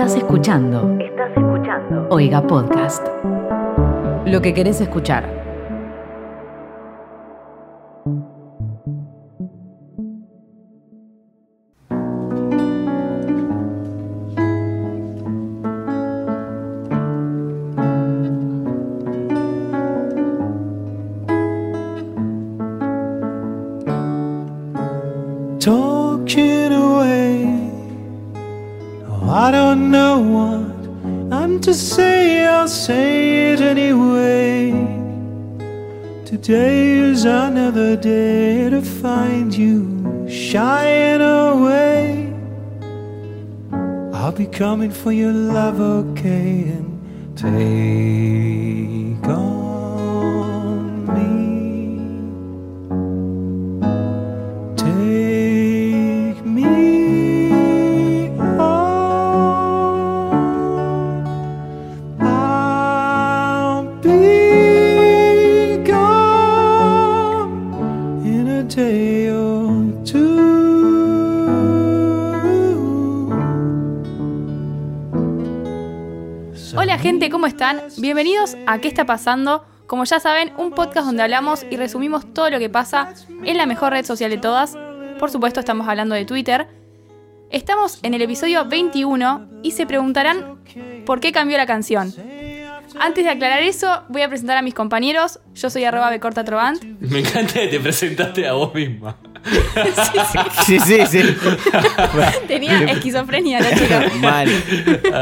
Estás escuchando. Estás escuchando. Oiga Podcast. Lo que querés escuchar. Coming for your Hola gente, ¿cómo están? Bienvenidos a ¿Qué está pasando? Como ya saben, un podcast donde hablamos y resumimos todo lo que pasa en la mejor red social de todas. Por supuesto, estamos hablando de Twitter. Estamos en el episodio 21 y se preguntarán por qué cambió la canción. Antes de aclarar eso, voy a presentar a mis compañeros. Yo soy arroba. Me encanta que te presentaste a vos misma. Sí, sí, sí. Tenía esquizofrenia la chica. Mal.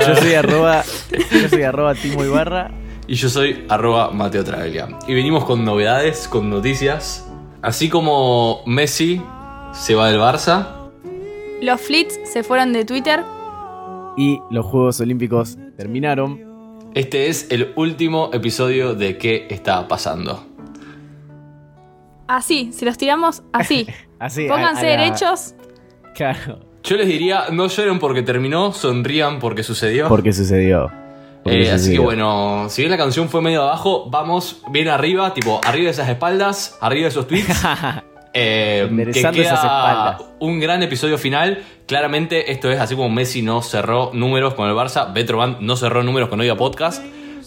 Yo soy arroba, yo soy arroba Timo Ibarra. Y yo soy arroba Mateo Traglia. Y venimos con novedades, con noticias. Así como Messi se va del Barça. Los flits se fueron de Twitter. Y los Juegos Olímpicos terminaron. Este es el último episodio de ¿Qué está pasando? Así, se los tiramos así. Así. Pónganse a la- derechos. Claro. Yo les diría, no lloren porque terminó, sonrían porque sucedió. Porque sucedió. Porque Eh, así que bueno, si bien la canción fue medio abajo, vamos bien arriba, tipo arriba de esas espaldas, arriba de esos tweets. Eh, que esas queda espaldas. un gran episodio final. Claramente, esto es así como Messi no cerró números con el Barça, Betroban no cerró números con Oiga Podcast.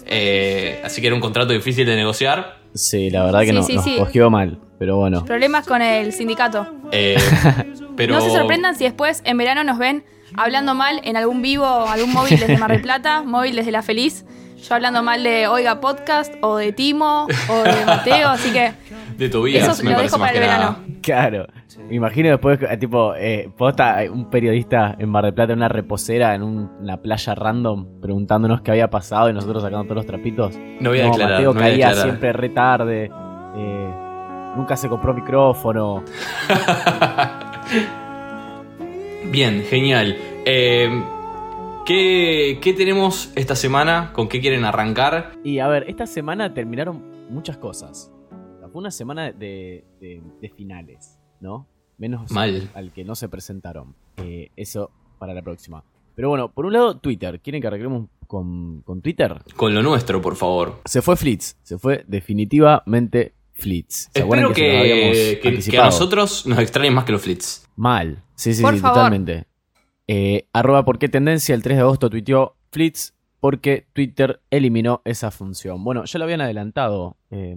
Eh, así que era un contrato difícil de negociar. Sí, la verdad que Sí, no, sí, nos sí. cogió mal. Pero bueno. Problemas con el sindicato. Eh, pero No se sorprendan si después en verano nos ven hablando mal en algún vivo, algún móvil desde Mar del Plata, móvil desde La Feliz. Yo hablando mal de Oiga Podcast, o de Timo, o de Mateo, así que de Tobías, eso me lo parece dejo para el verano. Claro. Me imagino después, eh, tipo, eh, posta, un periodista en Mar del Plata en una reposera en un- una playa random preguntándonos qué había pasado y nosotros sacando todos los trapitos. No voy a declarar, Mateo no voy a caía declarar. siempre re tarde. eh, nunca se compró micrófono. Bien, genial. Eh, ¿qué, qué tenemos esta semana? ¿Con qué quieren arrancar? Y a ver, esta semana terminaron muchas cosas. Fue una semana de, de- de finales, ¿no? Menos Mal. al que no se presentaron. Eh, eso para la próxima. Pero bueno, por un lado, Twitter. ¿Quieren que arreglemos con, con Twitter? Con lo nuestro, por favor. Se fue Flitz. Se fue definitivamente Flitz. ¿Se acuerdan Espero que, que- que a nosotros nos extrañen más que los flits. Mal. Sí, sí, Por sí, favor. totalmente. Eh, arroba por qué tendencia el 3 de agosto tuiteó Flitz porque Twitter eliminó esa función. Bueno, ya lo habían adelantado eh,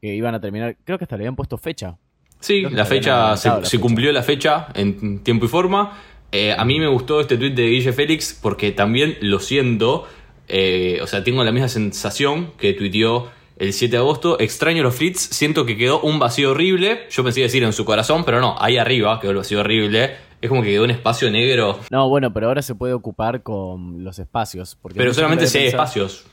que iban a terminar. Creo que hasta le habían puesto fecha. Sí, la fecha, se, adelantado la se fecha. cumplió la fecha en tiempo y forma. Eh, a mí me gustó este tweet de Guille Félix porque también lo siento. eh, o sea, tengo la misma sensación que tuiteó el 7 de agosto. Extraño los flits, siento que quedó un vacío horrible. Yo pensé decir en su corazón, pero no, ahí arriba quedó el vacío horrible. Es como que quedó un espacio negro. No, bueno, pero ahora se puede ocupar con los espacios. Porque Pero solamente si hay espacios.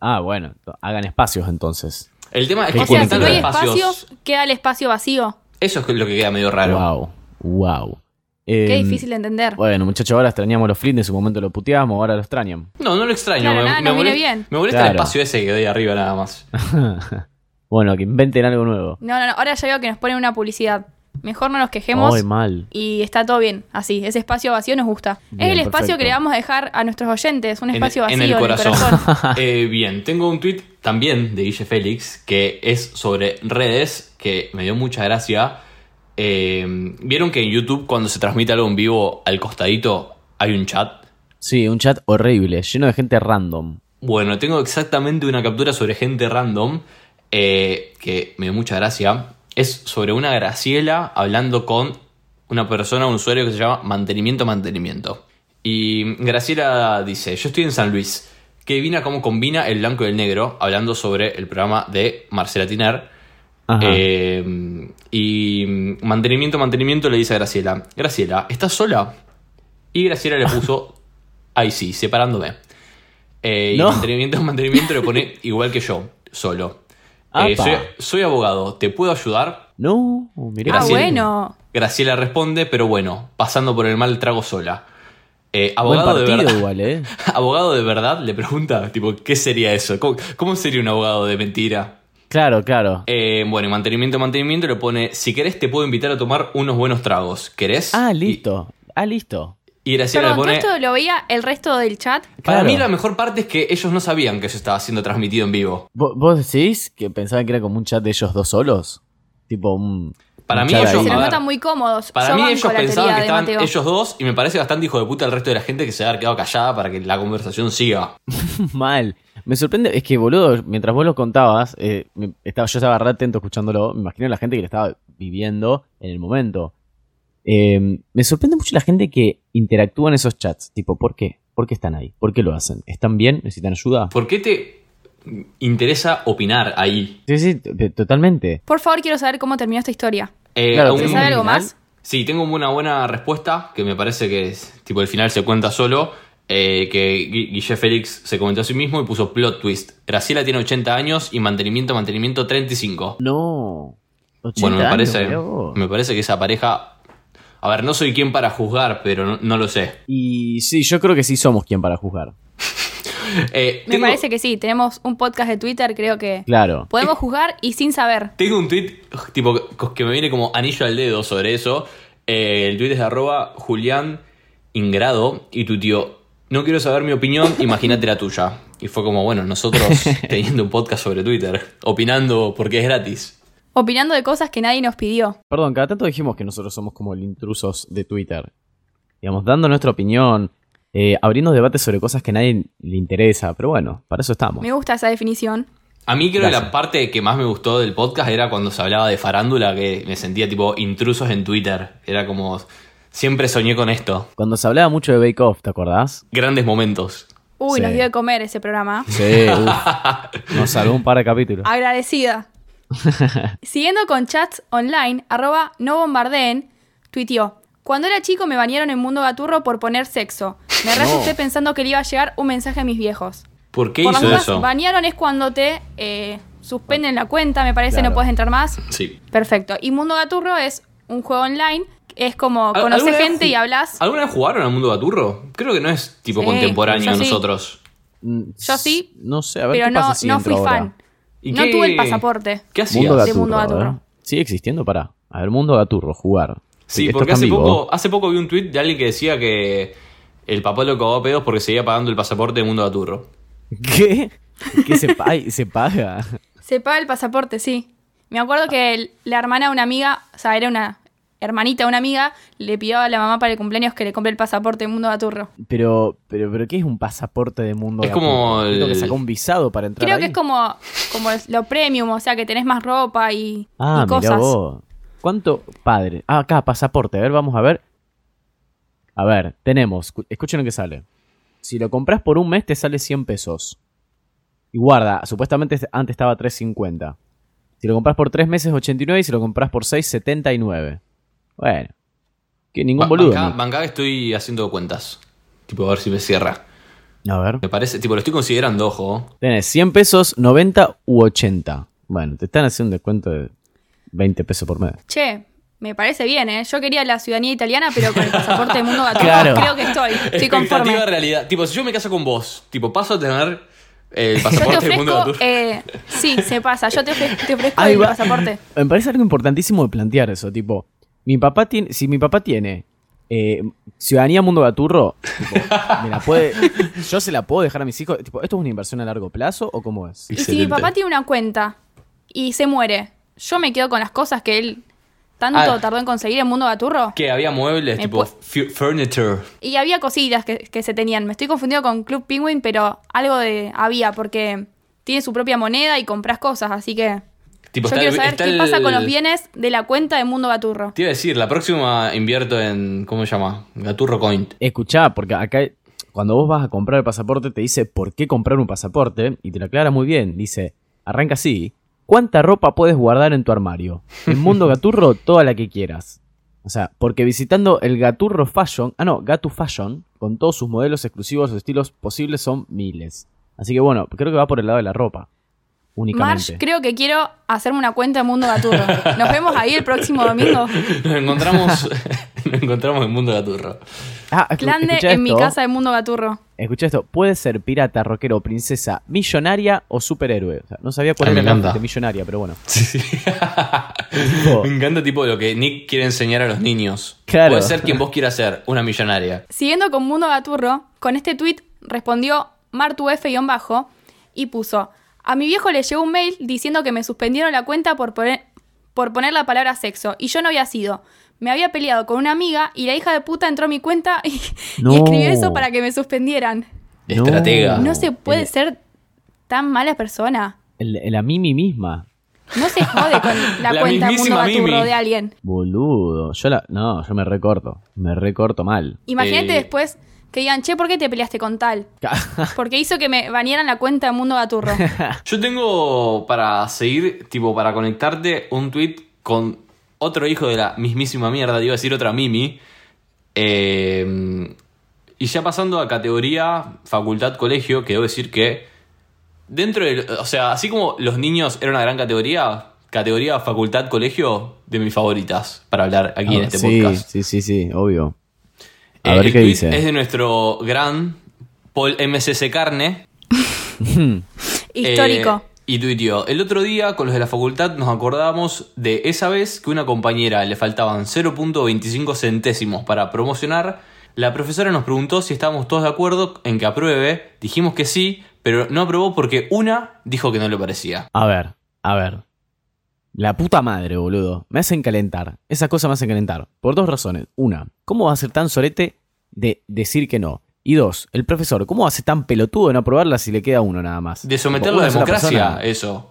Ah, bueno, hagan espacios entonces. El tema es que O sea, si no hay espacios, espacios, queda el espacio vacío. Eso es lo que queda medio raro. Wow, wow. Qué Em, difícil de entender. Bueno, muchachos, ahora extrañamos los flits, en su momento lo puteábamos, ahora lo extrañan. No, no lo extraño. Claro, me, nada, me molesta, bien. me molesta el espacio ese que ahí arriba nada más. bueno, que inventen algo nuevo. No, no, no, ahora ya veo que nos ponen una publicidad. Mejor no nos quejemos Ay, mal. y está todo bien, así. Ese espacio vacío nos gusta. Bien, es el espacio perfecto. que le vamos a dejar a nuestros oyentes, un espacio en, vacío el en el corazón. corazón. Eh, bien, tengo un tweet también de Guille Félix que es sobre redes que me dio mucha gracia. Eh, Vieron que en YouTube cuando se transmite algo en vivo al costadito hay un chat. Sí, un chat horrible, lleno de gente random. Bueno, tengo exactamente una captura sobre gente random eh, que me dio mucha gracia. Es sobre una Graciela hablando con una persona, un usuario que se llama Mantenimiento Mantenimiento. Y Graciela dice, yo estoy en San Luis, que divina cómo combina el blanco y el negro, hablando sobre el programa de Marcela Tiner. Ajá. Eh, y Mantenimiento Mantenimiento le dice a Graciela, Graciela, ¿estás sola? Y Graciela le puso, ay sí, separándome. Eh, Y mantenimiento, mantenimiento le pone igual que yo, solo. Eh, soy, soy abogado, ¿te puedo ayudar? No, mirá. Ah, Graciela. bueno. Graciela responde, pero bueno, pasando por el mal trago sola. Eh, Buen abogado de verdad. igual, ¿eh? abogado de verdad le pregunta, tipo, ¿qué sería eso? ¿Cómo, cómo sería un abogado de mentira? Claro, claro. Eh, bueno, y mantenimiento, mantenimiento le pone, si querés te puedo invitar a tomar unos buenos tragos. ¿Querés? Ah, listo. Ah, listo. Y, Graciela Perdón, ¿todo le pone, esto lo veía el resto del chat? para Claro. mí la mejor parte es que ellos no sabían que eso estaba siendo transmitido en vivo. ¿Vo- ¿Vos decís que pensaban que era como un chat de ellos dos solos? Tipo un. Para mí ellos-. Se los notan muy cómodos. Para Yo mí ellos pensaban que estaban Mateo. ellos dos y me parece bastante hijo de puta el resto de la gente que se ha quedado callada para que la conversación siga. Mal. Me sorprende, es que boludo, mientras vos lo contabas, eh, me- estaba, yo estaba re atento escuchándolo, me imagino la gente que lo estaba viviendo en el momento. Eh, me sorprende mucho la gente que interactúa en esos chats. Tipo, ¿por qué? ¿Por qué están ahí? ¿Por qué lo hacen? ¿Están bien? ¿Necesitan ayuda? ¿Por qué te interesa opinar ahí? Sí, sí, totalmente. Por favor, quiero saber cómo terminó esta historia. Eh, Claro, un- ¿Se ¿Tenemos sabe un algo final? más? Sí, tengo una buena respuesta que me parece que es, tipo el final se cuenta solo. Eh, que Gui- Guille Félix se comentó a sí mismo y puso plot twist. Graciela tiene 80 años y mantenimiento, mantenimiento 35. No. 80 Bueno, me años, parece, me parece que esa pareja. A ver, no soy quien para juzgar, pero no, no lo sé. Y sí, yo creo que sí somos quien para juzgar. Eh, Me tengo, parece que sí. Tenemos un podcast de Twitter, creo que Claro. podemos juzgar y sin saber. tengo un tweet tipo que me viene como anillo al dedo sobre eso. Eh, el tweet es de arroba Julián Ingrado y tu tío. No quiero saber mi opinión, imagínate la tuya. Y fue como, bueno, nosotros teniendo un podcast sobre Twitter, opinando porque es gratis. Opinando de cosas que nadie nos pidió. Perdón, cada tanto dijimos que nosotros somos como el intrusos de Twitter. Digamos, dando nuestra opinión, eh, abriendo debates sobre cosas que a nadie le interesa. Pero bueno, para eso estamos. Me gusta esa definición. A mí creo que la parte que más me gustó del podcast era cuando se hablaba de farándula, que me sentía tipo intrusos en Twitter. Era como, siempre soñé con esto. Cuando se hablaba mucho de Bake Off, ¿te acordás? Grandes momentos. Uy, Sí. nos dio de comer ese programa. Sí, uf. Nos salvó un par de capítulos. Agradecida. Siguiendo con chats online, arroba no bombardeen, tuiteó. Cuando era chico me bañaron en Mundo Gaturro por poner sexo. Me re No. asusté pensando que le iba a llegar un mensaje a mis viejos. ¿Por qué por las hizo dudas, eso? bañaron es cuando te eh, suspenden la cuenta, me parece, Claro. no puedes entrar más. Sí. Perfecto. Y Mundo Gaturro es un juego online, es como ¿Al- conoces alguna vez gente y hablas. ¿Alguna vez jugaron al mundo Gaturro? Creo que no es tipo Sí, contemporáneo a sí. nosotros. Mm, Yo sí, No sé, a ver pero qué no, pasa si no fui ahora. fan. ¿Y No qué- tuve el pasaporte. ¿Qué hacías? Mundo De. Mundo a ver. Gaturro. ¿Sigue existiendo? Pará. A ver, Mundo Gaturro, jugar. Sí, Esto porque hace vivo. poco, hace poco vi un tweet de alguien que decía que el papá lo cagó a pedos porque seguía pagando el pasaporte de Mundo Gaturro. ¿Qué? ¿Qué se, pa- se paga? Se paga el pasaporte, sí. Me acuerdo que el- la hermana de una amiga, o sea, era una hermanita una amiga, le pidió a la mamá para el cumpleaños que le compre el pasaporte de Mundo Gaturro. Pero, pero, pero, ¿qué es un pasaporte de Mundo Es Gaturro? como el- Tengo que sacar un visado para entrar Creo ahí? que es como, como lo premium, o sea, que tenés más ropa y, Ah, y mirá cosas. vos. ¿Cuánto? Padre. Ah, acá, pasaporte. A ver, vamos a ver. A ver, tenemos. escu- Escuchen lo que sale. Si lo compras por un mes, te sale 100 pesos. Y guarda, supuestamente antes estaba 3.50. Si lo compras por 3 meses, 89. Y si lo compras por 6, 79. Bueno. Que ningún Ba- boludo. Bancá, ¿no? bancá que estoy haciendo cuentas. Tipo, a ver si me cierra. A ver. Me parece, tipo, lo estoy considerando, ojo. Tenés 100 pesos, 90 u 80. Bueno, te están haciendo un descuento de 20 pesos por mes. Che, me parece bien, ¿eh? Yo quería la ciudadanía italiana, pero con el pasaporte de Mundo Gaturro Claro. creo que estoy. Estoy conforme. realidad. Tipo, si yo me caso con vos, tipo, paso a tener el Yo te pasaporte de Mundo ofrezco, eh, sí, se pasa. Yo te, ofre- te ofrezco Ahí el va. pasaporte. Me parece algo importantísimo de plantear eso, tipo, mi papá tiene, si mi papá tiene eh, ciudadanía mundo gaturro, tipo, me la puede, yo se la puedo dejar a mis hijos, tipo, ¿esto es una inversión a largo plazo o cómo es? Y si mi papá tiene una cuenta y se muere, yo me quedo con las cosas que él tanto Ah. tardó en conseguir el mundo gaturro. Que había muebles, Me tipo furniture. Y había cosillas que, que se tenían. Me estoy confundiendo con Club Penguin, pero algo de había, porque tiene su propia moneda y compras cosas, así que. Tipo, yo está quiero el- saber está qué el- pasa con los bienes de la cuenta de Mundo Gaturro. Te iba a decir, la próxima invierto en. ¿Cómo se llama? Gaturro Coin. Escuchá, porque acá cuando vos vas a comprar el pasaporte te dice por qué comprar un pasaporte y te lo aclara muy bien. Dice, arranca así. ¿Cuánta ropa puedes guardar en tu armario? En Mundo Gaturro, toda la que quieras. O sea, porque visitando el Gaturro Fashion, ah no, Gatu Fashion, con todos sus modelos exclusivos o estilos posibles son miles. Así que bueno, creo que va por el lado de la ropa. Únicamente. March, creo que quiero hacerme una cuenta de Mundo Gaturro. Nos vemos ahí el próximo domingo. Nos encontramos. nos encontramos en Mundo Gaturro. Ah, Clande en mi casa de Mundo Gaturro. Escucha esto, puede ser pirata, rockero, princesa, millonaria o superhéroe. O sea, no sabía cuál Ay, era me la millonaria, pero bueno. Sí, sí. Tipo, Me encanta tipo lo que Nick quiere enseñar a los niños. Claro. Puede ser quien vos quieras ser, una millonaria. Siguiendo con Mundo Gaturro, con este tweet respondió MartuF-bajo y puso: A mi viejo le llegó un mail diciendo que me suspendieron la cuenta por poner, por poner la palabra sexo y yo no había sido. Me había peleado con una amiga y la hija de puta entró a mi cuenta y, escribió eso para que me suspendieran. No. Estratega. No se puede el- ser tan mala persona. el- la Mimi misma. No se jode con la, La cuenta Mundo de alguien. Boludo. Yo la. No, yo me recorto. Me recorto mal. Imagínate Eh. después que digan, che, ¿por qué te peleaste con tal? Porque hizo que me banearan la cuenta de Mundo Gaturro. Yo tengo para seguir, tipo, para conectarte, un tweet con otro hijo de la mismísima mierda, te iba a decir otra Mimi. Eh, y ya pasando a categoría facultad colegio, que debo decir que dentro de, o sea, así como los niños era una gran categoría, categoría facultad colegio de mis favoritas para hablar aquí en Ah, este sí, podcast. sí, sí, sí, obvio. A Eh, ver el qué tweet dice. Es de nuestro gran Paul MCC Carne. Histórico. Eh, y tuiteó, el otro día con los de la facultad nos acordamos de esa vez que una compañera le faltaban 0.25 centésimos para promocionar. La profesora nos preguntó si estábamos todos de acuerdo en que apruebe. Dijimos que sí, pero no aprobó porque una dijo que no le parecía. A ver, a ver. La puta madre, boludo. Me hacen calentar. Esas cosas me hacen calentar. Por dos razones. Una, ¿cómo va a ser tan sorete de decir que no? Y dos, el profesor, ¿cómo ser tan pelotudo de no aprobarla si le queda uno nada más? De someterlo a la democracia, eso.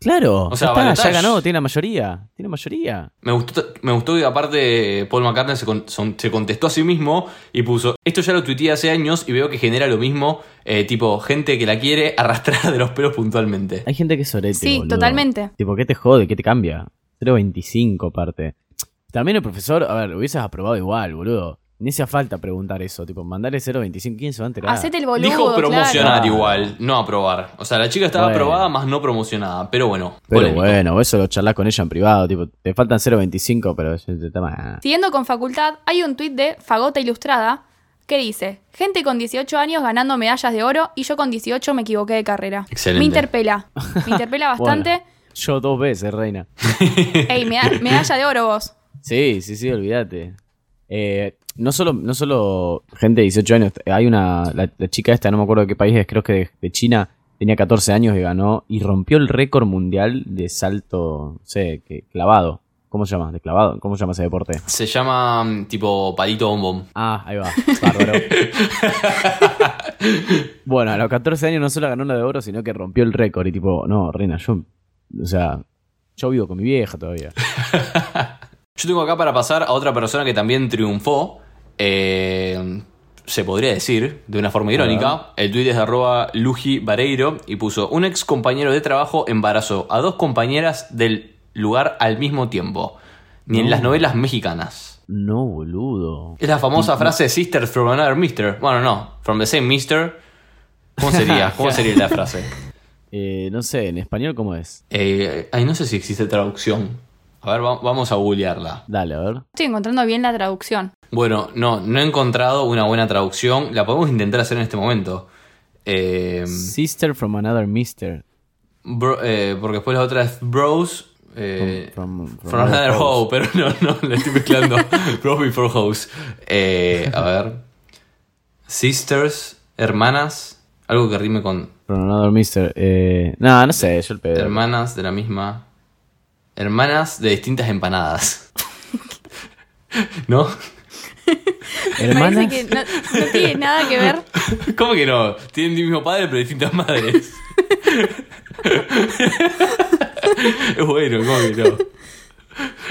Claro, O sea, ya, está, ya ganó, tiene la mayoría. Tiene mayoría. Me gustó, me gustó que aparte Paul McCartney se, con- son- se contestó a sí mismo y puso, esto ya lo tuiteé hace años y veo que genera lo mismo, eh, tipo, gente que la quiere arrastrar de los pelos puntualmente. Hay gente que es sorete. Sí, boludo. totalmente. Tipo, ¿qué te jode? ¿Qué te cambia? 0.25 aparte. También el profesor, a ver, lo hubieses aprobado igual, boludo. Ni hacía falta preguntar eso, tipo, mandarle 0.25, ¿quién se va a enterar? Hacete el boludo. Dijo promocionar claro. igual, no aprobar. O sea, la chica estaba Bueno. aprobada más no promocionada, pero bueno. Pero polémico. bueno, eso lo charlas con ella en privado, tipo, te faltan 0.25, pero ese es el tema. Siguiendo con facultad, hay un tuit de Fagota Ilustrada que dice: Gente con 18 años ganando medallas de oro y yo con 18 me equivoqué de carrera. Excelente. Me interpela. Me interpela bastante. Bueno, yo dos veces, reina. Ey, meda- medalla de oro vos. Sí, sí, sí, olvídate. Eh, no solo, no solo gente de 18 años, hay una, la, la chica esta, no me acuerdo de qué país es, creo que de, de China, tenía 14 años y ganó y rompió el récord mundial de salto, no sé, que, clavado. ¿Cómo se llama? ¿De clavado? ¿Cómo se llama ese deporte? Se llama mm, tipo palito bombón. Ah, ahí va, bárbaro. bueno, a los 14 años no solo ganó la de oro, sino que rompió el récord y tipo, no, reina, yo, o sea, yo vivo con mi vieja todavía. Yo tengo acá para pasar a otra persona que también triunfó. Eh, se podría decir, de una forma irónica. El tuit es de arroba Luji Vareiro y puso: Un ex compañero de trabajo embarazó a dos compañeras del lugar al mismo tiempo. Ni en las novelas mexicanas. No, boludo. Es la famosa frase Sisters from another mister. Bueno, no, from the same mister. ¿Cómo sería? ¿Cómo sería la frase? Eh, no sé, en español, ¿cómo es? Eh, ay, no sé si existe traducción. A ver, va- vamos a googlearla. Dale, a ver. Estoy encontrando bien la traducción. Bueno, no, no he encontrado una buena traducción. La podemos intentar hacer en este momento. Eh, Sister from another mister. bro- eh, porque después la otra es Bros. eh, From- from- from from another hoe, pero no, no, la estoy mezclando. Bros before house. Eh, a ver. Sisters, hermanas. Algo que rime con From another mister. Eh, no, no sé, yo el pedo. hermanas de la misma. Hermanas de distintas empanadas. ¿No? Me Hermanas. parece que no, no tiene nada que ver. ¿Cómo que no? Tienen el mismo padre, pero distintas madres. es bueno, ¿cómo que no?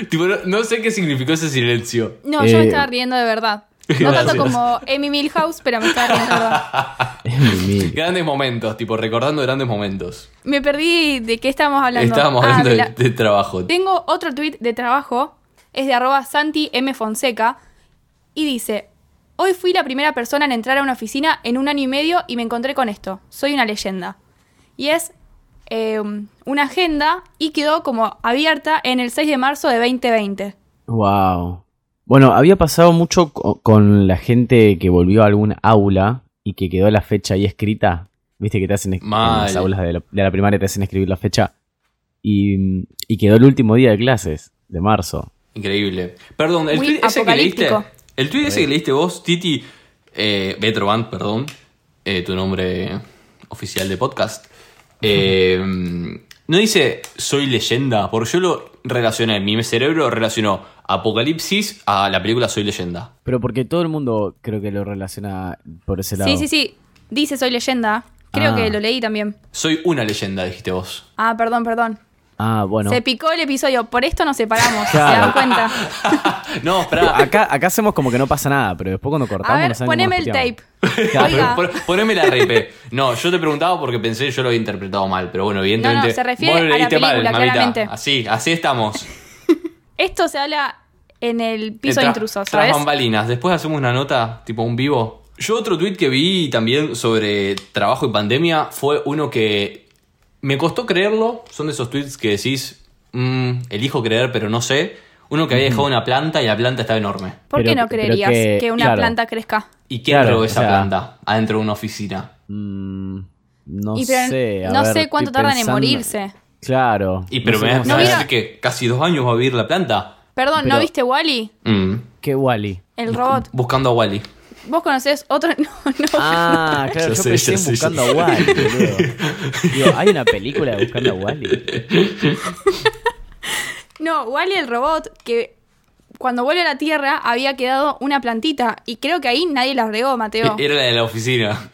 Tipo, no, no sé qué significó ese silencio. No, yo me Eh, estaba riendo de verdad. No tanto como Amy Milhouse, pero me estaba mil. Grandes momentos, tipo, recordando grandes momentos. Me perdí de qué estábamos hablando. Estábamos Ah, hablando de de, la- de trabajo. Tengo otro tweet de trabajo, es de arroba Santi M. Fonseca, y dice, hoy fui la primera persona en entrar a una oficina en un año y medio y me encontré con esto, soy una leyenda. Y es eh, una agenda y quedó como abierta en el 6 de marzo de 2020. Wow. Bueno, había pasado mucho co- con la gente que volvió a algún aula y que quedó la fecha ahí escrita. Viste que te hacen es- en Mal. las aulas de la, de la primaria te hacen escribir la fecha. Y, y quedó el último día de clases, de marzo. Increíble. Perdón, el tweet ese que leíste. El tweet ese que leíste vos, Titi. Eh, Betroban, perdón. eh, tu nombre oficial de podcast. eh, no dice soy leyenda, porque yo lo relacioné, mi cerebro relacionó Apocalipsis a la película Soy leyenda. Pero porque todo el mundo creo que lo relaciona por ese lado. Sí, sí, sí, dice soy leyenda. Creo Ah. que lo leí también. Soy una leyenda, dijiste vos. Ah, perdón, perdón. Ah, bueno. Se picó el episodio, por esto nos separamos, ¿se Claro. dan cuenta? No, espera. Acá, acá hacemos como que no pasa nada, pero después cuando cortamos A ver, no saben cómo poneme el tape. Oiga. Pon- Poneme la repe. No, yo te preguntaba porque pensé que yo lo había interpretado mal, pero bueno, evidentemente. No, no, se refiere vos lo a la leíste mal, película, mamita. claramente. Así, así estamos. Esto se habla en el piso de Tra- intrusos, Tras ¿sabes? bambalinas. Después hacemos una nota, tipo un vivo. Yo otro tweet que vi también sobre trabajo y pandemia fue uno que me costó creerlo. Son de esos tweets que decís, mm, elijo creer, pero no sé. Uno que había dejado una planta y la planta estaba enorme. ¿Por qué Pero- no creerías que- que, una claro. planta crezca? ¿Y quién Claro, o esa sea- planta adentro de una oficina? Mm, no Y pero sé. a no ver, sé cuánto tardan en morirse. Claro. Y pero no me, vas a decir que casi dos años va a vivir la planta. Perdón, ¿no viste Wally? Mm. Qué Wally. El robot. Buscando a Wally. ¿Vos conocés otro? No, no. Ah, claro, Yo yo, sé, pensé yo en sé, Buscando yo a Wally. Digo, ¿hay una película de Buscando a Wally? No, Wally el robot que cuando vuelve a la Tierra había quedado una plantita y creo que ahí nadie la regó, Mateo. Era la de la oficina.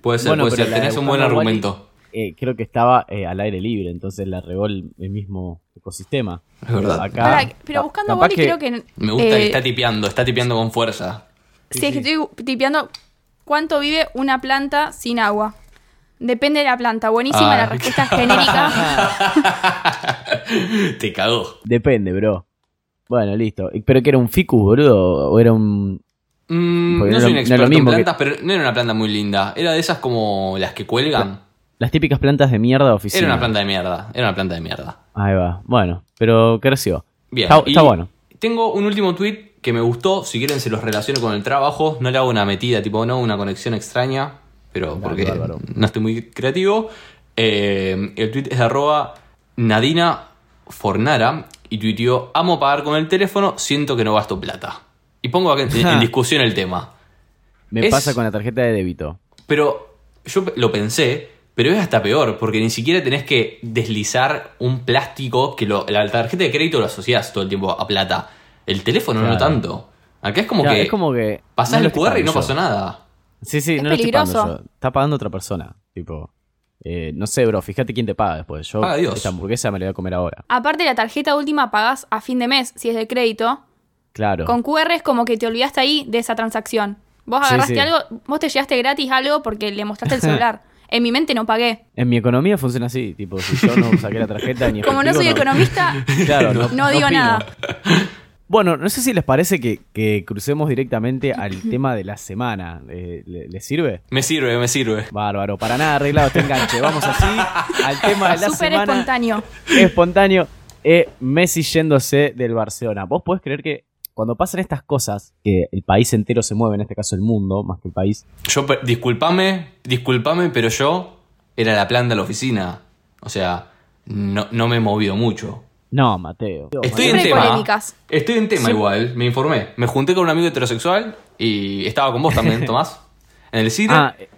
Puede ser, Bueno, puede pero ser. Tenés un buen argumento. Eh, creo que estaba eh, al aire libre, entonces la regó el, el mismo ecosistema. Es verdad. Acá, pero ca- buscando Wally creo que... Me gusta que eh, está tipeando, está tipeando con fuerza. Sí, es que estoy tipeando cuánto vive una planta sin agua. Depende de la planta. Buenísima Ah. la respuesta genérica. Te cagó. Depende, bro. Bueno, listo. ¿Y- ¿Pero que era un ficus, boludo? ¿O era un...? Mm, no no soy un experto en que- plantas, pero no era una planta muy linda. Era de esas como las que cuelgan. Las típicas plantas de mierda de oficina. Era una planta de mierda. Era una planta de mierda. Ahí va. Bueno, pero creció. Bien. Está, bueno. Tengo un último tweet que me gustó. Si quieren, se los relaciono con el trabajo. No le hago una metida, tipo, no, una conexión extraña. Pero porque no estoy muy creativo. Eh, el tweet es de arroba Nadina Fornara. Y tuiteó: Amo pagar con el teléfono, siento que no gasto plata. Y pongo acá en, en discusión el tema. Me es- pasa con la tarjeta de débito. Pero yo lo pensé, pero es hasta peor, porque ni siquiera tenés que deslizar un plástico que lo, la tarjeta de crédito lo asocias todo el tiempo a plata. El teléfono no Claro. tanto. Acá es como Claro, que es como que... pasás no el QR y no yo. pasó nada. Sí, sí, Es no lo estoy pagando yo. Está pagando otra persona. Tipo, eh, no sé, bro, fíjate quién te paga después. Yo Paga Dios. esta hamburguesa me la voy a comer ahora. Aparte, la tarjeta última pagás a fin de mes, si es de crédito. Claro. Con QR es como que te olvidaste ahí de esa transacción. Vos Sí, agarraste sí. algo, vos te llevaste gratis algo porque le mostraste el celular. En mi mente no pagué. En mi economía funciona así. Tipo, si yo no saqué la tarjeta ni Como no soy economista, Claro, no, no digo opino. nada. Bueno, no sé si les parece que, que crucemos directamente al tema de la semana. Eh, ¿le- ¿Les sirve? Me sirve, me sirve. Bárbaro, para nada arreglado este enganche. Vamos así al tema de la Súper semana. espontáneo. espontáneo. Eh, Messi yéndose del Barcelona. ¿Vos podés creer que cuando pasan estas cosas, que el país entero se mueve, en este caso el mundo, más que el país, Yo, disculpame, disculpame, pero yo era la planta de la oficina. O sea, no, no me he movido mucho. No, Mateo. Estoy en tema. polémicas. Estoy en tema igual, me informé. Me junté con un amigo heterosexual y estaba con vos también, Tomás. En el cine. Ah, eh,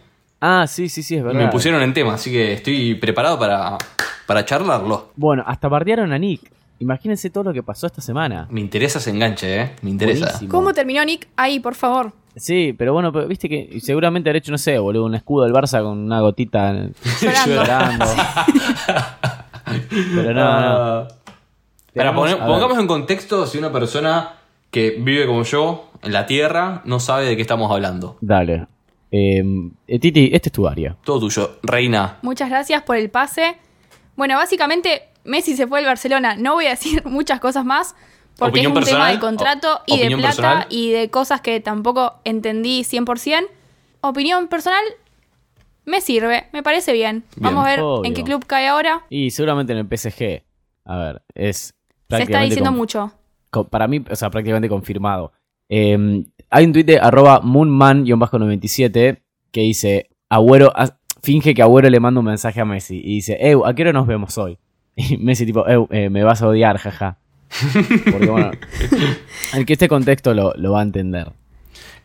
ah, sí, sí, sí, es y verdad. me pusieron en tema, así que estoy preparado para para charlarlo. Bueno, hasta bardearon a Nick. Imagínense todo lo que pasó esta semana. Me interesa ese enganche, ¿eh? Me interesa. Buenísimo. ¿Cómo terminó Nick? Ahí, por favor. Sí, pero bueno, pero viste que seguramente habrá hecho, no sé, boludo, un escudo del Barça con una gotita Llorando. llorando. pero no, no. Ah. Para poner- pongamos en contexto si una persona que vive como yo en la Tierra no sabe de qué estamos hablando. Dale. Eh, eh, Titi, este es tu área. Todo tuyo. Reina. Muchas gracias por el pase. Bueno, básicamente Messi se fue al Barcelona. No voy a decir muchas cosas más porque Opinión es un tema de contrato y de plata personal. y de cosas que tampoco entendí 100%. Opinión personal, me sirve, me parece bien. Bien. Vamos a ver Obvio. en qué club cae ahora. Y seguramente en el PSG. A ver, es. Se está diciendo mucho. para mí, o sea, prácticamente confirmado. Eh, hay un tweet de arroba moonman-97 que dice, Agüero, finge que Agüero le manda un mensaje a Messi y dice, Ew, ¿a qué hora nos vemos hoy? Y Messi tipo, eh, me vas a odiar, jaja. Porque bueno, el que este contexto lo, lo va a entender.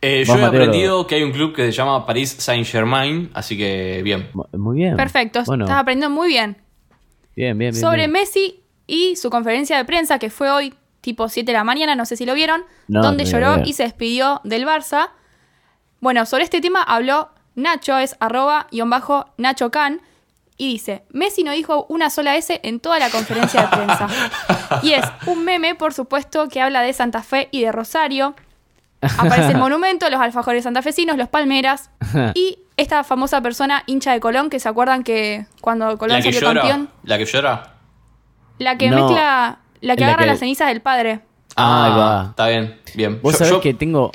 Eh, yo he Mateo, aprendido que hay un club que se llama Paris Saint Germain, así que bien. Mu- Muy bien. Perfecto, Bueno, estás aprendiendo muy bien. bien, bien, bien. Sobre bien. Messi y su conferencia de prensa que fue hoy tipo 7 de la mañana, no sé si lo vieron, No, donde lloró y se despidió del Barça. Bueno, sobre este tema habló Nacho, es arroba y bajo Nacho Can, y dice, Messi no dijo una sola S en toda la conferencia de prensa. Y es un meme, por supuesto, que habla de Santa Fe y de Rosario. Aparece el monumento, los alfajores santafesinos, los palmeras. Y esta famosa persona hincha de Colón, que se acuerdan que cuando Colón La que salió llora. campeón, La que llora. la que No. mezcla, la que La agarra que- las cenizas del padre. Ah, ahí Ah, va. está bien, bien. Vos Yo- sabés yo- que tengo...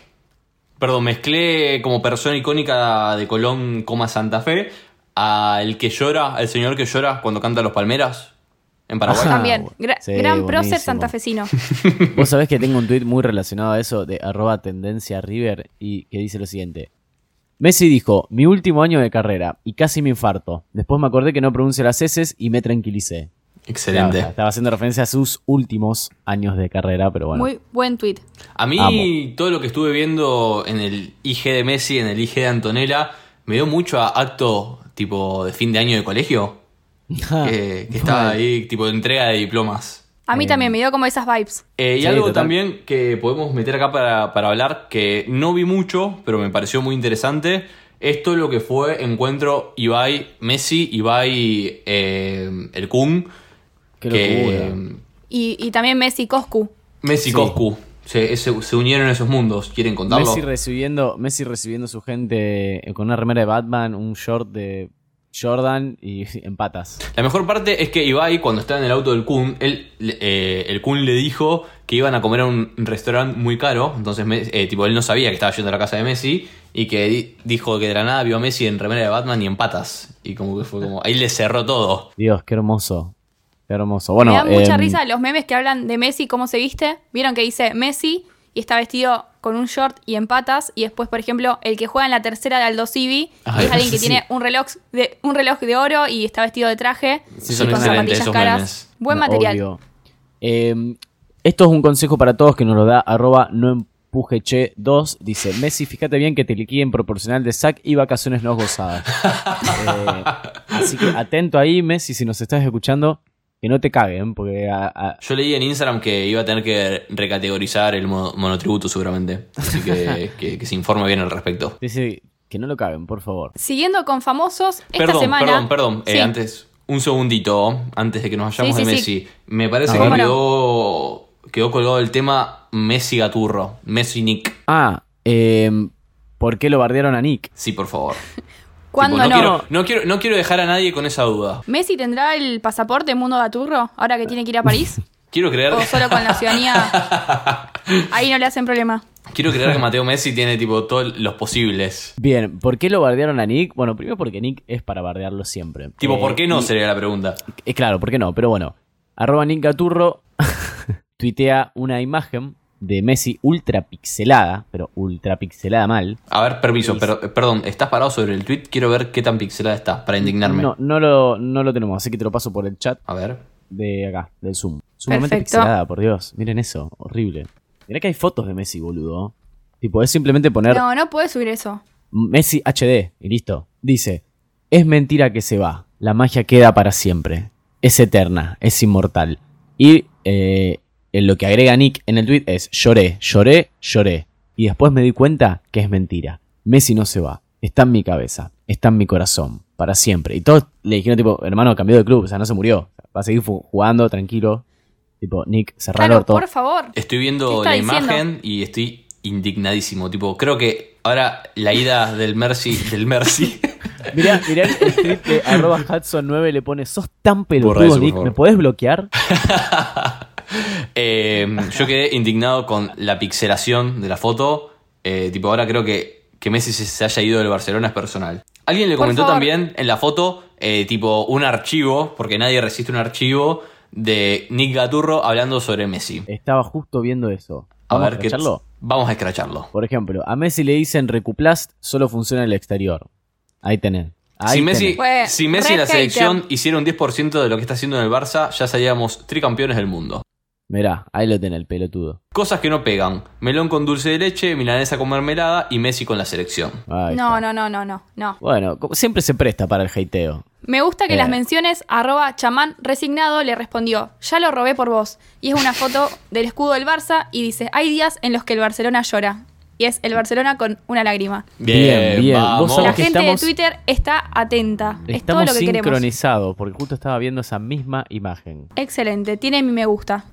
Perdón, mezclé como persona icónica de Colón, coma Santa Fe, al que llora, al señor que llora cuando canta Los Palmeras en Paraguay. Ah, También. bu- Gra- sí, gran prócer santafesino. Vos sabés que tengo un tweet muy relacionado a eso de arroba tendencia River y que dice lo siguiente. Messi dijo, mi último año de carrera y casi me infarto. Después me acordé que no pronuncio las S y me tranquilicé. Excelente. Estaba, estaba haciendo referencia a sus últimos años de carrera, pero bueno. Muy buen tweet. A mí, Amo. todo lo que estuve viendo en el IG de Messi, en el IG de Antonella, me dio mucho a acto tipo de fin de año de colegio. que, que estaba ahí, tipo de entrega de diplomas. A mí Eh, también me dio como esas vibes. Eh, y Sí, algo total. también que podemos meter acá para, para hablar, que no vi mucho, pero me pareció muy interesante, es todo lo que fue encuentro Ibai-Messi, Ibai eh, el Kun, Qué que locura. Y, y también Messi Coscu. Messi Sí. Coscu, se, se- se unieron esos mundos, ¿quieren contarlo? Messi recibiendo, Messi recibiendo su gente eh, con una remera de Batman, un short de Jordan y en patas. La mejor parte es que Ibai, cuando estaba en el auto del Kun, él, eh, el Kun le dijo que iban a comer a un restaurante muy caro. Entonces, eh, tipo, él no sabía que estaba yendo a la casa de Messi. Y que di- dijo que de la nada vio a Messi en remera de Batman y en patas. Y como que fue como. Ahí le cerró todo. Dios, qué hermoso. Hermoso. Bueno, me da mucha em, risa los memes que hablan de Messi, cómo se viste. Vieron que dice Messi y está vestido con un short y en patas. Y después, por ejemplo, el que juega en la tercera de Aldo Civi Ay, es alguien que sí. tiene un reloj, de, un reloj de oro y está vestido de traje. Sí, y son con zapatillas esos caras. memes. Buen no, material. Em, esto es un consejo para todos que nos lo da arroba no empuje che 2. Dice, Messi, fíjate bien que te liquiden proporcional de sac y vacaciones no gozadas. Eh, así que atento ahí, Messi, si nos estás escuchando, que no te caguen, porque a- a- Yo leí en Instagram que iba a tener que recategorizar el mo- monotributo seguramente. Así que, que, que se informe bien al respecto. dice que no lo caguen, por favor. Siguiendo con famosos, esta Perdón, semana. perdón, perdón. Eh, Sí. antes, un segundito, antes de que nos vayamos Sí, sí, de sí. Messi. Me parece que quedó, quedó colgado el tema Messi Gaturro. Messi Nick. Ah, em, ¿por qué lo bardearon a Nick? Sí, por favor. ¿Cuándo Tipo, no? Quiero, no, quiero, no quiero dejar a nadie con esa duda. ¿Messi tendrá el pasaporte Mundo Gaturro ahora que tiene que ir a París? Quiero creer, ¿O solo con la ciudadanía? Ahí no le hacen problema. quiero creer que Mateo Messi tiene tipo todos los posibles. Bien, ¿por qué lo bardearon a Nick? Bueno, primero porque Nick es para bardearlo siempre. Tipo, Eh, ¿por qué no? y- Sería la pregunta. Eh, claro, ¿por qué no? Pero bueno, arroba Nick Gaturro tuitea una imagen de Messi ultra pixelada, pero ultra pixelada mal. A ver, permiso, pero, perdón, ¿estás parado sobre el tweet? Quiero ver qué tan pixelada está, para indignarme. No, no, lo, no lo tenemos, así que te lo paso por el chat A ver. de acá, del Zoom. Sumamente Perfecto. pixelada, por Dios. Miren eso, horrible. Mirá que hay fotos de Messi, boludo. Tipo, es simplemente poner No, no puedes subir eso. Messi HD y listo. Dice, es mentira que se va, la magia queda para siempre. es eterna, es inmortal. Y eh, lo que agrega Nick en el tweet es lloré, lloré, lloré. Y después me di cuenta que es mentira. Messi no se va, está en mi cabeza, está en mi corazón, para siempre. Y todos le dijeron tipo, hermano, cambió de club, o sea, no se murió. Va a seguir jugando tranquilo. Tipo, Nick, cerrar el Claro, orto. por favor. Estoy ¿Qué viendo la diciendo? imagen y estoy indignadísimo. Tipo, creo que ahora la ida del Mercy, del Mercy. Mirá, mirá el tweet de arroba Hudson9 le pone, sos tan pelotudo, Nick. ¿me podés bloquear? Eh, yo quedé indignado con la pixelación de la foto. Eh, tipo, ahora creo que que Messi se, haya ido del Barcelona es personal. Alguien le comentó también en la foto, eh, tipo, un archivo, porque nadie resiste un archivo, de Nick Gaturro hablando sobre Messi. Estaba justo viendo eso. A ¿Vamos ver qué. Vamos a escracharlo. Por ejemplo, a Messi le dicen Recuplast solo funciona en el exterior. Ahí tenés. Ahí Si Messi, si Messi en la selección hiciera un 10% de lo que está haciendo en el Barça, ya seríamos tricampeones del mundo. Mirá, ahí lo tenés, el pelotudo. Cosas que no pegan. Melón con dulce de leche, milanesa con mermelada y Messi con la selección. Ahí No, está. no, no, no, no, no. Bueno, como siempre se presta para el hateo. Me gusta que Eh. las menciones arroba chamán resignado le respondió, ya lo robé por vos. Y es una foto del escudo del Barça y dice, hay días en los que el Barcelona llora. Y es el Barcelona con una lágrima. Bien, bien. Vos vamos. La sabés que gente estamos- de Twitter está atenta. es todo Estamos lo que queremos. sincronizados, porque justo estaba viendo esa misma imagen. Excelente, tiene mi me gusta.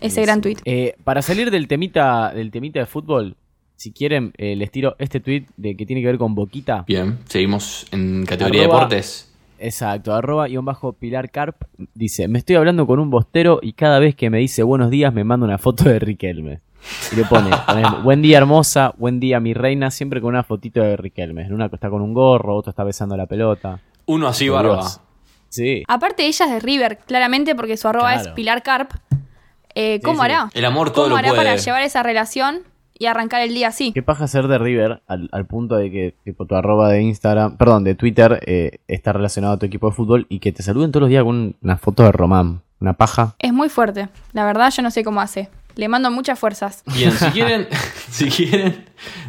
Ese gran tweet. Eh, para salir del temita, del temita de fútbol, si quieren, eh, les tiro este tweet de que tiene que ver con Boquita. Bien, seguimos en categoría Arroba- deportes. Exacto, arroba y un bajo Pilar Carp dice, me estoy hablando con un bostero y cada vez que me dice buenos días me manda una foto de Riquelme. Y le pone, buen día hermosa, buen día mi reina, siempre con una fotito de Riquelme. En una está con un gorro, otro está besando la pelota. Uno así, barba. Sí. Aparte ella es de River, claramente porque su arroba es. Pilar Carp. Eh, ¿Cómo sí. hará? El amor todo ¿Cómo lo hará puede. para llevar esa relación y arrancar el día así? ¿Qué paja ser de River al, al punto de que tipo, tu arroba de Instagram, perdón, de Twitter eh, está relacionado a tu equipo de fútbol y que te saluden todos los días con una foto de Román? Una paja. Es muy fuerte. La verdad yo no sé cómo hace. Le mando muchas fuerzas. Bien, si quieren, si quieren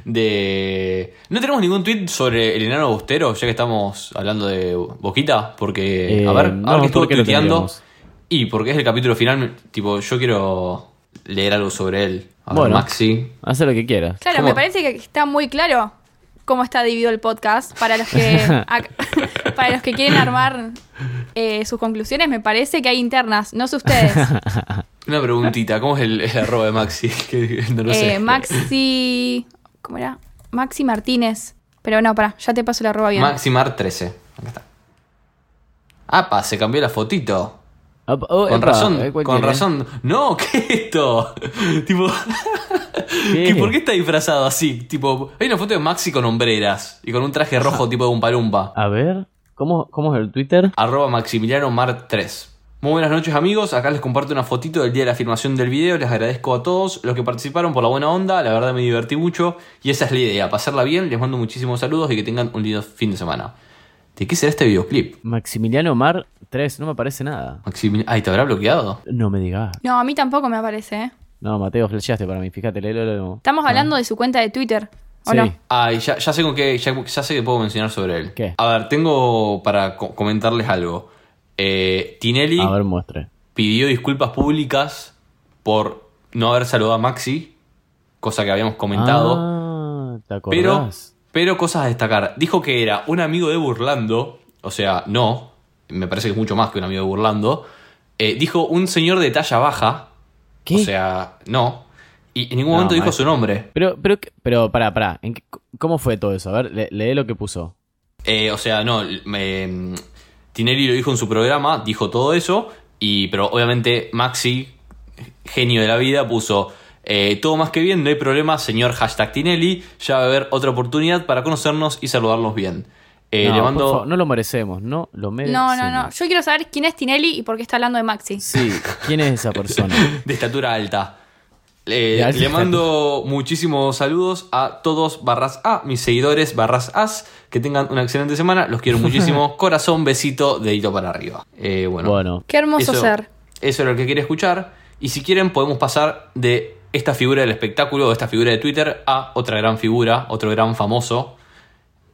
de... No tenemos ningún tweet sobre el enano bostero, ya que estamos hablando de Boquita, porque... Eh, a ver, no, a ver qué estuvo ¿por qué lo tuiteando. tendríamos? Y porque es el capítulo final, tipo, yo quiero leer algo sobre él. A Bueno. Maxi. Haz lo que quieras. Claro, ¿Cómo? me parece que está muy claro cómo está dividido el podcast. Para los que, para los que quieren armar eh, sus conclusiones, me parece que hay internas, no sé ustedes. Una preguntita, ¿cómo es el, el arroba de Maxi? Que no lo sé. Eh, Maxi. ¿Cómo era? Maxi Martínez. Pero no, pará, ya te paso la arroba bien. Maximar 13. Acá está. Apa, se cambió la fotito. Op- oh, Con epa, razón, eh, ¿cuál con tiene? razón. No, ¿qué es esto? tipo, ¿Qué? ¿qué- ¿por qué está disfrazado así? Tipo, hay una foto de Maxi con hombreras y con un traje rojo tipo de un palumpa. A ver, ¿cómo, cómo es el Twitter? Arroba Maximiliano Mar 3. Muy buenas noches amigos, acá les comparto una fotito del día de la filmación del video, les agradezco a todos los que participaron por la buena onda, la verdad me divertí mucho y esa es la idea, pasarla bien, les mando muchísimos saludos y que tengan un lindo fin de semana. ¿De qué será este videoclip? Maximiliano Mar 3, no me aparece nada. Maximiliano... Ay, ¿te habrá bloqueado? No me digas. No, a mí tampoco me aparece, ¿eh? No, Mateo, flasheaste para mí, fíjate, léelo. léelo. Estamos hablando de su cuenta de Twitter, ¿o Sí. no? Ay, ya, ya sé con qué, ya, ya sé que puedo mencionar sobre él. ¿Qué? A ver, tengo para co- comentarles algo. Eh, Tinelli A ver, muestre. pidió disculpas públicas por no haber saludado a Maxi, cosa que habíamos comentado. Ah, ¿te acordás? pero cosas a destacar. Dijo que era un amigo de Burlando, o sea, no, me parece que es mucho más que un amigo de Burlando. Eh, dijo un señor de talla baja, ¿Qué? o sea, no. Y en ningún No, momento dijo maestro. su nombre. Pero, pero, pero, pará, pará. ¿en qué- ¿Cómo fue todo eso? A ver, le- lee lo que puso. Eh, o sea, no, me- Tinelli lo dijo en su programa, dijo todo eso, y pero obviamente Maxi, genio de la vida, puso eh, todo más que bien, no hay problema, señor hashtag Tinelli, ya va a haber otra oportunidad para conocernos y saludarnos bien. Eh, no, le por mando... favor, no lo merecemos, no lo merecemos. No, no, no. Yo quiero saber quién es Tinelli y por qué está hablando de Maxi. Sí, ¿quién es esa persona? de estatura alta. Eh, le mando muchísimos saludos a todos barras A, mis seguidores barras As. Que tengan una excelente semana. Los quiero muchísimo. Corazón, besito, dedito para arriba. Eh, bueno, Bueno, Qué hermoso eso, ser. Eso era lo que quería escuchar. Y si quieren, podemos pasar de esta figura del espectáculo, de esta figura de Twitter, a otra gran figura, otro gran famoso,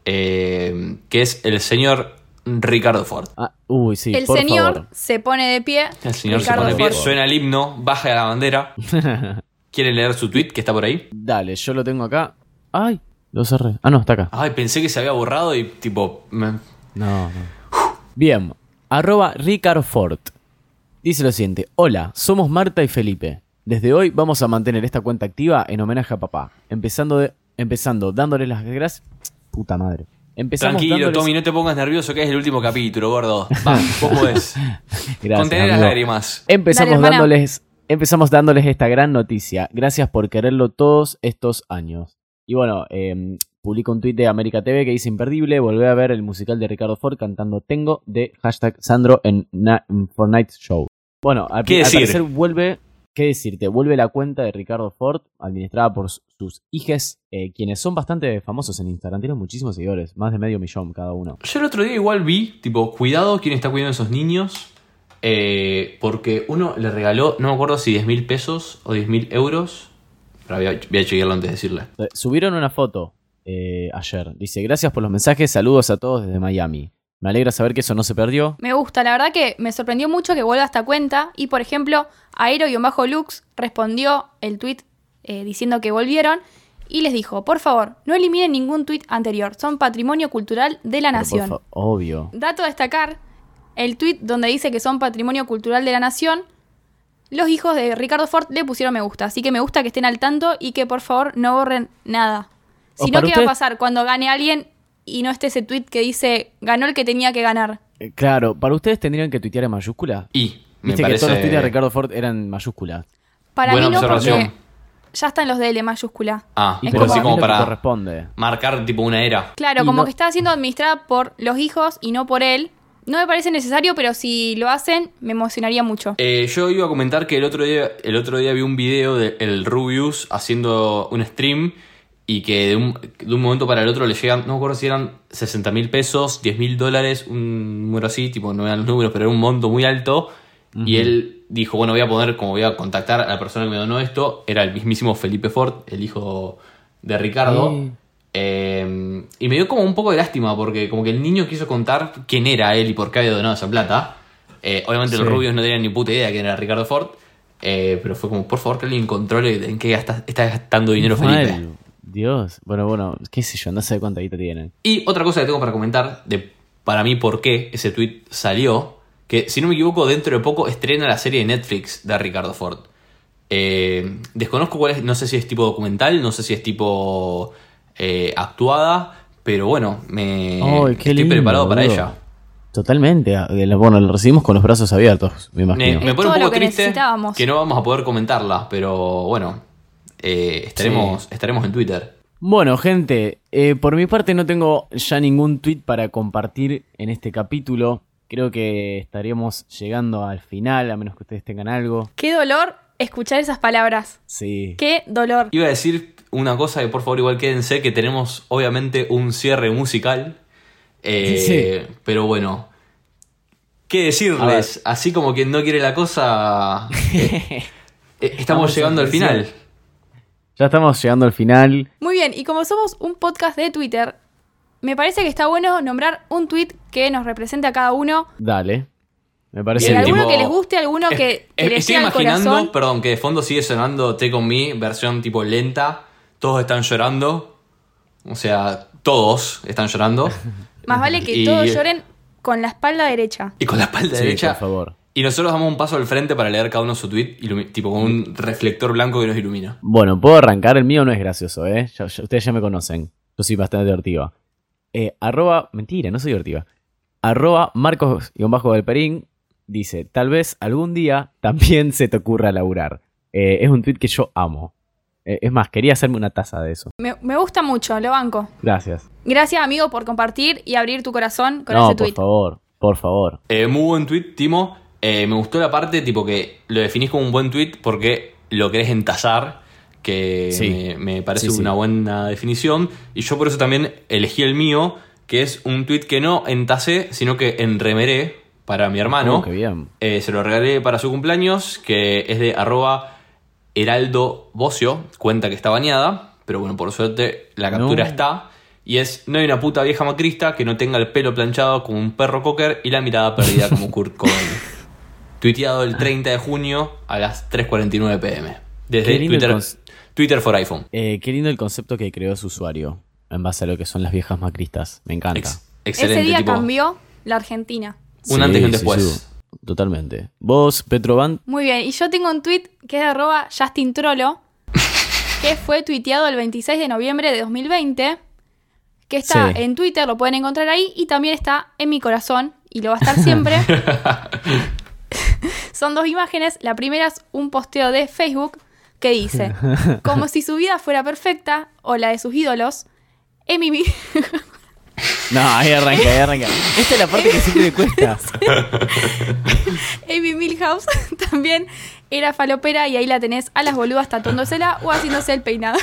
eh, que es el señor Ricardo Ford. Ah, uy, sí, el por señor favor. se pone de pie. El señor Ricardo se pone de pie, Ford. suena el himno, baja la bandera. ¿Quieren leer su tweet que está por ahí? Dale, yo lo tengo acá. Ay, lo cerré. Ah, no, está acá. Ay, pensé que se había borrado y tipo... me- No, no. Bien, arroba Ricard Ford. Dice lo siguiente. Hola, somos Marta y Felipe. Desde hoy vamos a mantener esta cuenta activa en homenaje a papá. Empezando, de, empezando dándoles las gracias... Puta madre. Empezamos Tranquilo, dándoles- Tommy, no te pongas nervioso que es el último capítulo, gordo. Va, vos podés. Gracias, Contener las lágrimas. Empezamos Dale, dándoles, empezamos dándoles esta gran noticia. Gracias por quererlo todos estos años. Y bueno, eh, publica un tuit de América TV que dice imperdible. Volvé a ver el musical de Ricardo Ford cantando Tengo de hashtag Sandro en, Na- en Fortnite Show. Bueno, al, ¿Qué al decir? parecer vuelve. ¿Qué decirte? Vuelve la cuenta de Ricardo Ford, administrada por sus hijes, eh, quienes son bastante famosos en Instagram. Tienen muchísimos seguidores, más de medio millón cada uno. Yo el otro día igual vi, tipo, cuidado quién está cuidando a esos niños. eh, porque uno le regaló, no me acuerdo si 10 mil pesos o 10 mil euros. Pero voy a, voy a chequearlo antes de decirle. Eh, Subieron una foto eh, ayer. Dice, gracias por los mensajes, saludos a todos desde Miami. Me alegra saber que eso no se perdió. Me gusta, la verdad que me sorprendió mucho que vuelva a esta cuenta. Y por ejemplo, Aero-Lux respondió el tweet eh, diciendo que volvieron. Y les dijo, por favor, no eliminen ningún tweet anterior. Son patrimonio cultural de la Pero, nación. obvio. Dato a destacar, el tweet donde dice que son patrimonio cultural de la nación, los hijos de Ricardo Ford le pusieron me gusta. Así que me gusta que estén al tanto y que por favor no borren nada. Si no, para ¿qué va a pasar cuando gane alguien y no esté ese tweet que dice ganó el que tenía que ganar? Eh, Claro, para ustedes tendrían que tuitear en mayúscula. Y me Viste parece. que todos los tweets de Ricardo Ford eran en mayúscula. Para Buena mí no, porque observación. ya están los de L mayúscula. Ah, Es pero como- así como para corresponde. marcar tipo una era. Claro, Y como no- que está siendo administrada por los hijos y no por él. No me parece necesario, pero si lo hacen, me emocionaría mucho. Eh, yo iba a comentar que el otro día, el otro día vi un video de el Rubius haciendo un stream y que de un, de un momento para el otro le llegan, no me acuerdo si eran 60 mil pesos, 10 mil dólares, un número así, tipo no eran los números, pero era un monto muy alto. Y él dijo, bueno, voy a poner, como voy a contactar a la persona que me donó esto, era el mismísimo Felipe Ford, el hijo de Ricardo. Sí. Eh, y me dio como un poco de lástima porque como que el niño quiso contar quién era él y por qué había donado esa plata. Eh, obviamente los rubios no tenían ni puta idea quién era Ricardo Ford. eh, pero fue como, por favor, que alguien controle en qué gasta- está gastando dinero Felipe. Dios. Bueno, bueno, qué sé yo, no sé cuánta guita tienen. Y otra cosa que tengo para comentar, de para mí por qué ese tweet salió, que si no me equivoco, dentro de poco estrena la serie de Netflix de Ricardo Ford. Eh, desconozco cuál es, no sé si es tipo documental, no sé si es tipo eh, actuada, pero bueno, me estoy lindo, preparado para ella. Totalmente. ah, Bueno, lo recibimos con los brazos abiertos, me Me, imagino. me Es pone un todo lo poco que triste necesitábamos. que no vamos a poder comentarla, pero bueno, eh, estaremos, estaremos en Twitter. Bueno, gente, eh, por mi parte no tengo ya ningún tweet para compartir en este capítulo. Creo que estaríamos llegando al final, a menos que ustedes tengan algo. Qué dolor escuchar esas palabras. Sí. Qué dolor. Iba a decir una cosa que por favor igual quédense, que tenemos obviamente un cierre musical. Eh, Sí. Pero bueno, ¿qué decirles? Así como quien no quiere la cosa, eh, estamos llegando al final. Ya estamos llegando al final. Muy bien, y como somos un podcast de Twitter, me parece que está bueno nombrar un tweet que nos represente a cada uno. Dale. Me parece Si Bien, alguno tipo- que les guste, alguno que, que les estoy imaginando, corazón. perdón, que de fondo sigue sonando Take On Me, versión tipo lenta. Todos están llorando. O sea, todos están llorando. Más vale que Y- todos lloren con la espalda derecha. Y con la espalda Sí, derecha. por favor. Y nosotros damos un paso al frente para leer cada uno su tweet, tipo con un reflector blanco que nos ilumina. Bueno, puedo arrancar. El mío no es gracioso, ¿eh? Ya- ya- ustedes ya me conocen. Yo soy bastante divertida. Eh, arroba. Mentira, no soy divertida. Arroba Marcos-Galperín dice: Tal vez algún día también se te ocurra laburar. Eh, es un tweet que yo amo. Eh, es más, quería hacerme una taza de eso. Me, me gusta mucho, lo banco. Gracias. Gracias, amigo, por compartir y abrir tu corazón con no, ese por tweet. favor, por favor. Eh, muy buen tweet, Timo. Eh, me gustó la parte tipo que lo definís como un buen tweet porque lo querés entazar, que Sí. me, me parece Sí, sí. una buena definición. Y yo por eso también elegí el mío, que es un tweet que no entacé, sino que enremeré para mi hermano. Oh, qué bien. Eh, se lo regalé para su cumpleaños, que es de arroba Heraldo Bocio, cuenta que está bañada, pero bueno, por suerte la captura No. está, Y es, no hay una puta vieja macrista que no tenga el pelo planchado como un perro cocker y la mirada perdida como Kurt Cobain. Tuiteado el 30 de junio a las 3.49 pm. Desde Twitter, Twitter for iPhone. Eh, qué lindo el concepto que creó su usuario en base a lo que son las viejas macristas. Me encanta. Ex- excelente. Ese día tipo, cambió la Argentina. Un antes y un después. totalmente. Vos, Petroban, Muy bien, y yo tengo un tweet que es de arroba Justin Trollo, que fue tuiteado el 26 de noviembre de 2020, que está Sí. en Twitter, lo pueden encontrar ahí, y también está en mi corazón, y lo va a estar siempre. Son dos imágenes, la primera es un posteo de Facebook que dice, como si su vida fuera perfecta, o la de sus ídolos, Amy, Mi- No, ahí arranca, ahí arranca. Esta es la parte que siempre me cuesta. Amy Milhouse también era falopera y ahí la tenés a las boludas tatuándosela o haciéndose el peinado.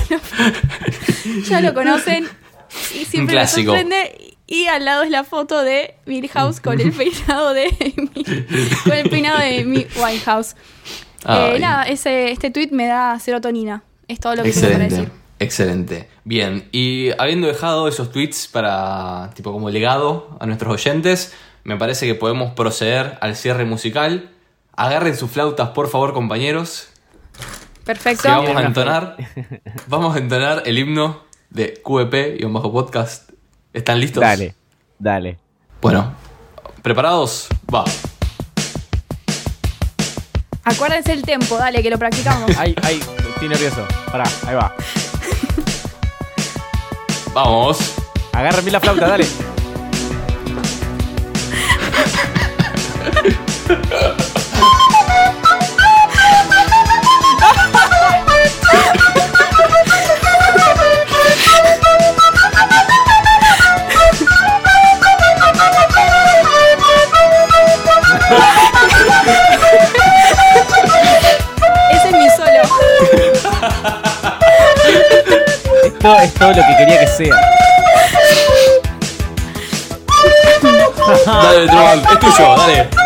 ya lo conocen y siempre me sorprende. Y al lado es la foto de Milhouse con el peinado de Amy, con el peinado de Amy Winehouse. Eh, nada, ese, este tweet me da serotonina. Es todo lo que tengo para Excelente, decir. excelente. Bien, y habiendo dejado esos tweets para, tipo, como legado a nuestros oyentes, me parece que podemos proceder al cierre musical. Agarren sus flautas, por favor, compañeros. Perfecto. Que vamos a entonar, vamos a entonar el himno de QEP y un bajo podcast. ¿Están listos? Dale, dale. Bueno, ¿preparados? Va. Acuérdense el tempo, dale, que lo practicamos. Ay, ay, estoy nervioso. Pará, ahí va. Vamos. Agárrame la flauta, dale. Esto es todo lo que quería que sea. Dale, Truman, es tuyo, dale.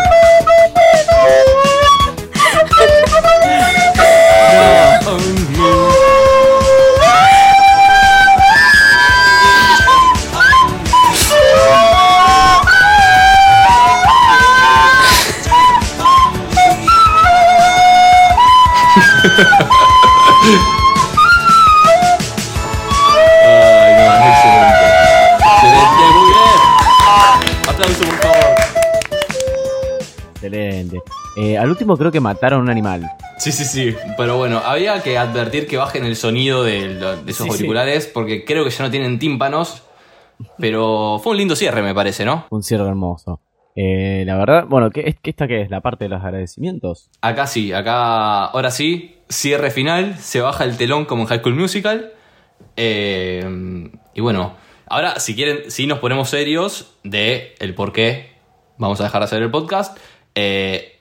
Último creo que mataron a un animal. Sí, sí, sí. Pero bueno, había que advertir que bajen el sonido de, de esos Sí, sí. auriculares porque creo que ya no tienen tímpanos. Pero fue un lindo cierre, me parece, ¿no? Un cierre hermoso. Eh, la verdad, bueno, ¿qué, es, qué ¿esta qué es? ¿La parte de los agradecimientos? Acá sí, acá ahora sí, cierre final, se baja el telón como en High School Musical. Eh, y bueno, ahora si quieren, si nos ponemos serios de el por qué vamos a dejar de hacer el podcast. Eh,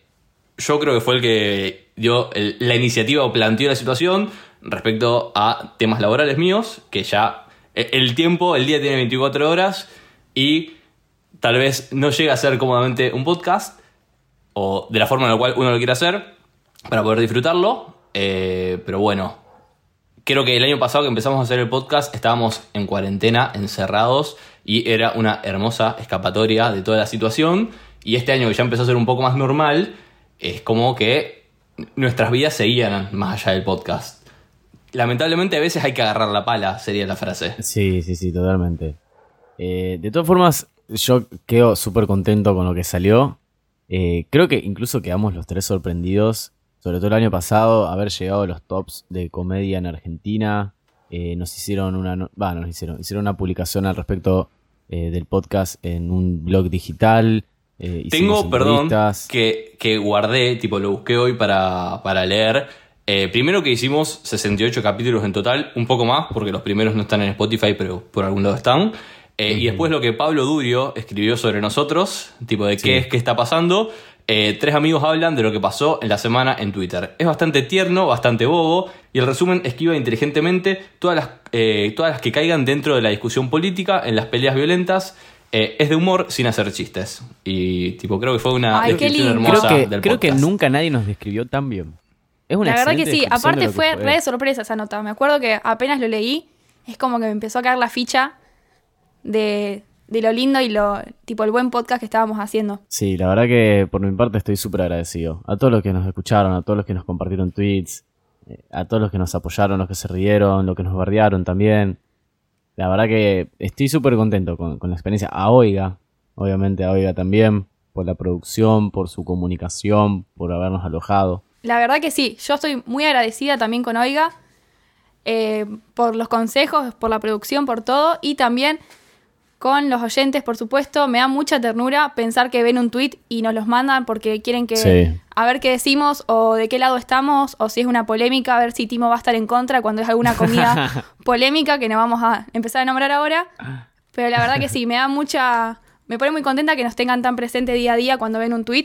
yo creo que fue el que dio la iniciativa o planteó la situación respecto a temas laborales míos, que ya e- el tiempo, el día tiene 24 horas y tal vez no llega a ser cómodamente un podcast o de la forma en la cual uno lo quiere hacer para poder disfrutarlo. Eh, pero bueno, creo que el año pasado que empezamos a hacer el podcast estábamos en cuarentena, encerrados, y era una hermosa escapatoria de toda la situación. Y este año que ya empezó a ser un poco más normal, es como que nuestras vidas seguían más allá del podcast. Lamentablemente a veces hay que agarrar la pala, sería la frase. Sí, sí, sí, totalmente. Eh, de todas formas, yo quedo súper contento con lo que salió. Eh, creo que incluso quedamos los tres sorprendidos, sobre todo el año pasado, haber llegado a los tops de comedia en Argentina. Eh, nos hicieron una, va, nos hicieron, hicieron una publicación al respecto del podcast en un blog digital. Eh, Tengo, perdón, que, que guardé, tipo lo busqué hoy para, para leer. Eh, primero que hicimos 68 capítulos en total, un poco más, porque los primeros no están en Spotify, pero por algún lado están. Eh, Y después lo que Pablo Durio escribió sobre nosotros, tipo de qué es, qué está pasando. Eh, tres amigos hablan de lo que pasó en la semana en Twitter. Es bastante tierno, bastante bobo, y el resumen esquiva inteligentemente todas las, eh, todas las que caigan dentro de la discusión política, en las peleas violentas. Eh, es de humor sin hacer chistes. Y tipo, creo que fue una Ay, qué descripción lindo. hermosa Creo que, del creo que nunca nadie nos describió tan bien. Es una La verdad que sí, aparte fue re de sorpresa esa nota. Me acuerdo que apenas lo leí, es como que me empezó a caer la ficha de, de lo lindo y lo tipo el buen podcast que estábamos haciendo. Sí, la verdad que por mi parte estoy súper agradecido. A todos los que nos escucharon, a todos los que nos compartieron tweets, eh, a todos los que nos apoyaron, los que se rieron, los que nos bardearon también. La verdad que estoy súper contento con, con la experiencia. A Oiga, obviamente a Oiga también, por la producción, por su comunicación, por habernos alojado. La verdad que sí, yo estoy muy agradecida también con Oiga eh, por los consejos, por la producción, por todo y también con los oyentes, por supuesto. Me da mucha ternura pensar que ven un tweet y nos los mandan porque quieren que Sí. a ver qué decimos o de qué lado estamos o si es una polémica, a ver si Timo va a estar en contra cuando es alguna comida polémica que no vamos a empezar a nombrar ahora. Pero la verdad que sí, me da mucha... Me pone muy contenta que nos tengan tan presente día a día cuando ven un tweet.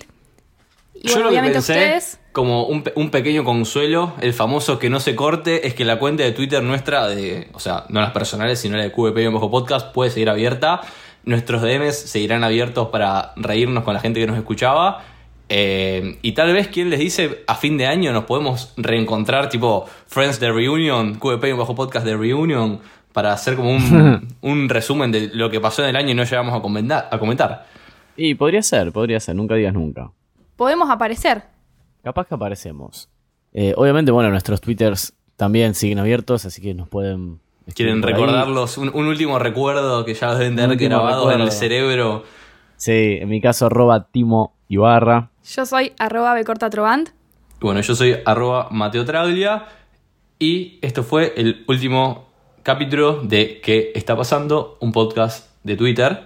Y bueno, obviamente pensé, ustedes... como un, un pequeño consuelo, el famoso que no se corte, es que la cuenta de Twitter nuestra, de, o sea, no las personales, sino la de QVP bajo podcast, puede seguir abierta. Nuestros DMs seguirán abiertos para reírnos con la gente que nos escuchaba. Eh, y tal vez, quien les dice, a fin de año nos podemos reencontrar, tipo Friends de Reunion, QVP bajo podcast de Reunion, para hacer como un, un resumen de lo que pasó en el año y no llegamos a comentar. A comentar. Y podría ser, podría ser, nunca digas nunca. Podemos aparecer. Capaz que aparecemos. Eh, obviamente, bueno, nuestros twitters también siguen abiertos, así que nos pueden... Quieren recordarlos, un, un último recuerdo que ya deben tener grabado en el cerebro. Sí, en mi caso, arroba Timo Ibarra. Yo soy arroba becortatrovant. Y Bueno, yo soy arroba Mateo Traglia y esto fue el último capítulo de ¿Qué está pasando? Un podcast de Twitter.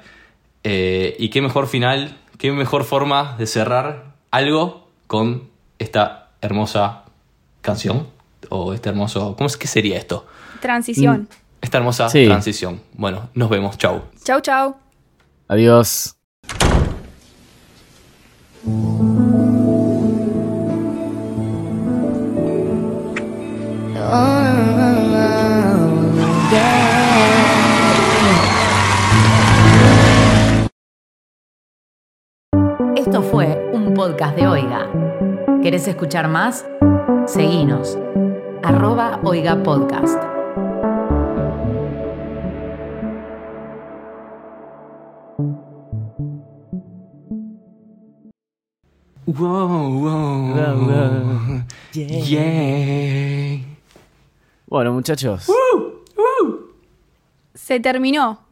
Eh, y qué mejor final, qué mejor forma de cerrar algo con esta hermosa canción. O este hermoso... ¿Cómo es que sería esto? Transición. Esta hermosa Sí. transición. Bueno, nos vemos. Chau. Chau, chau. Adiós. Esto fue un podcast de Oiga. ¿Querés escuchar más? Seguinos. Arroba Oiga Podcast. Wow, wow. Yeah. Bueno, muchachos. Se terminó.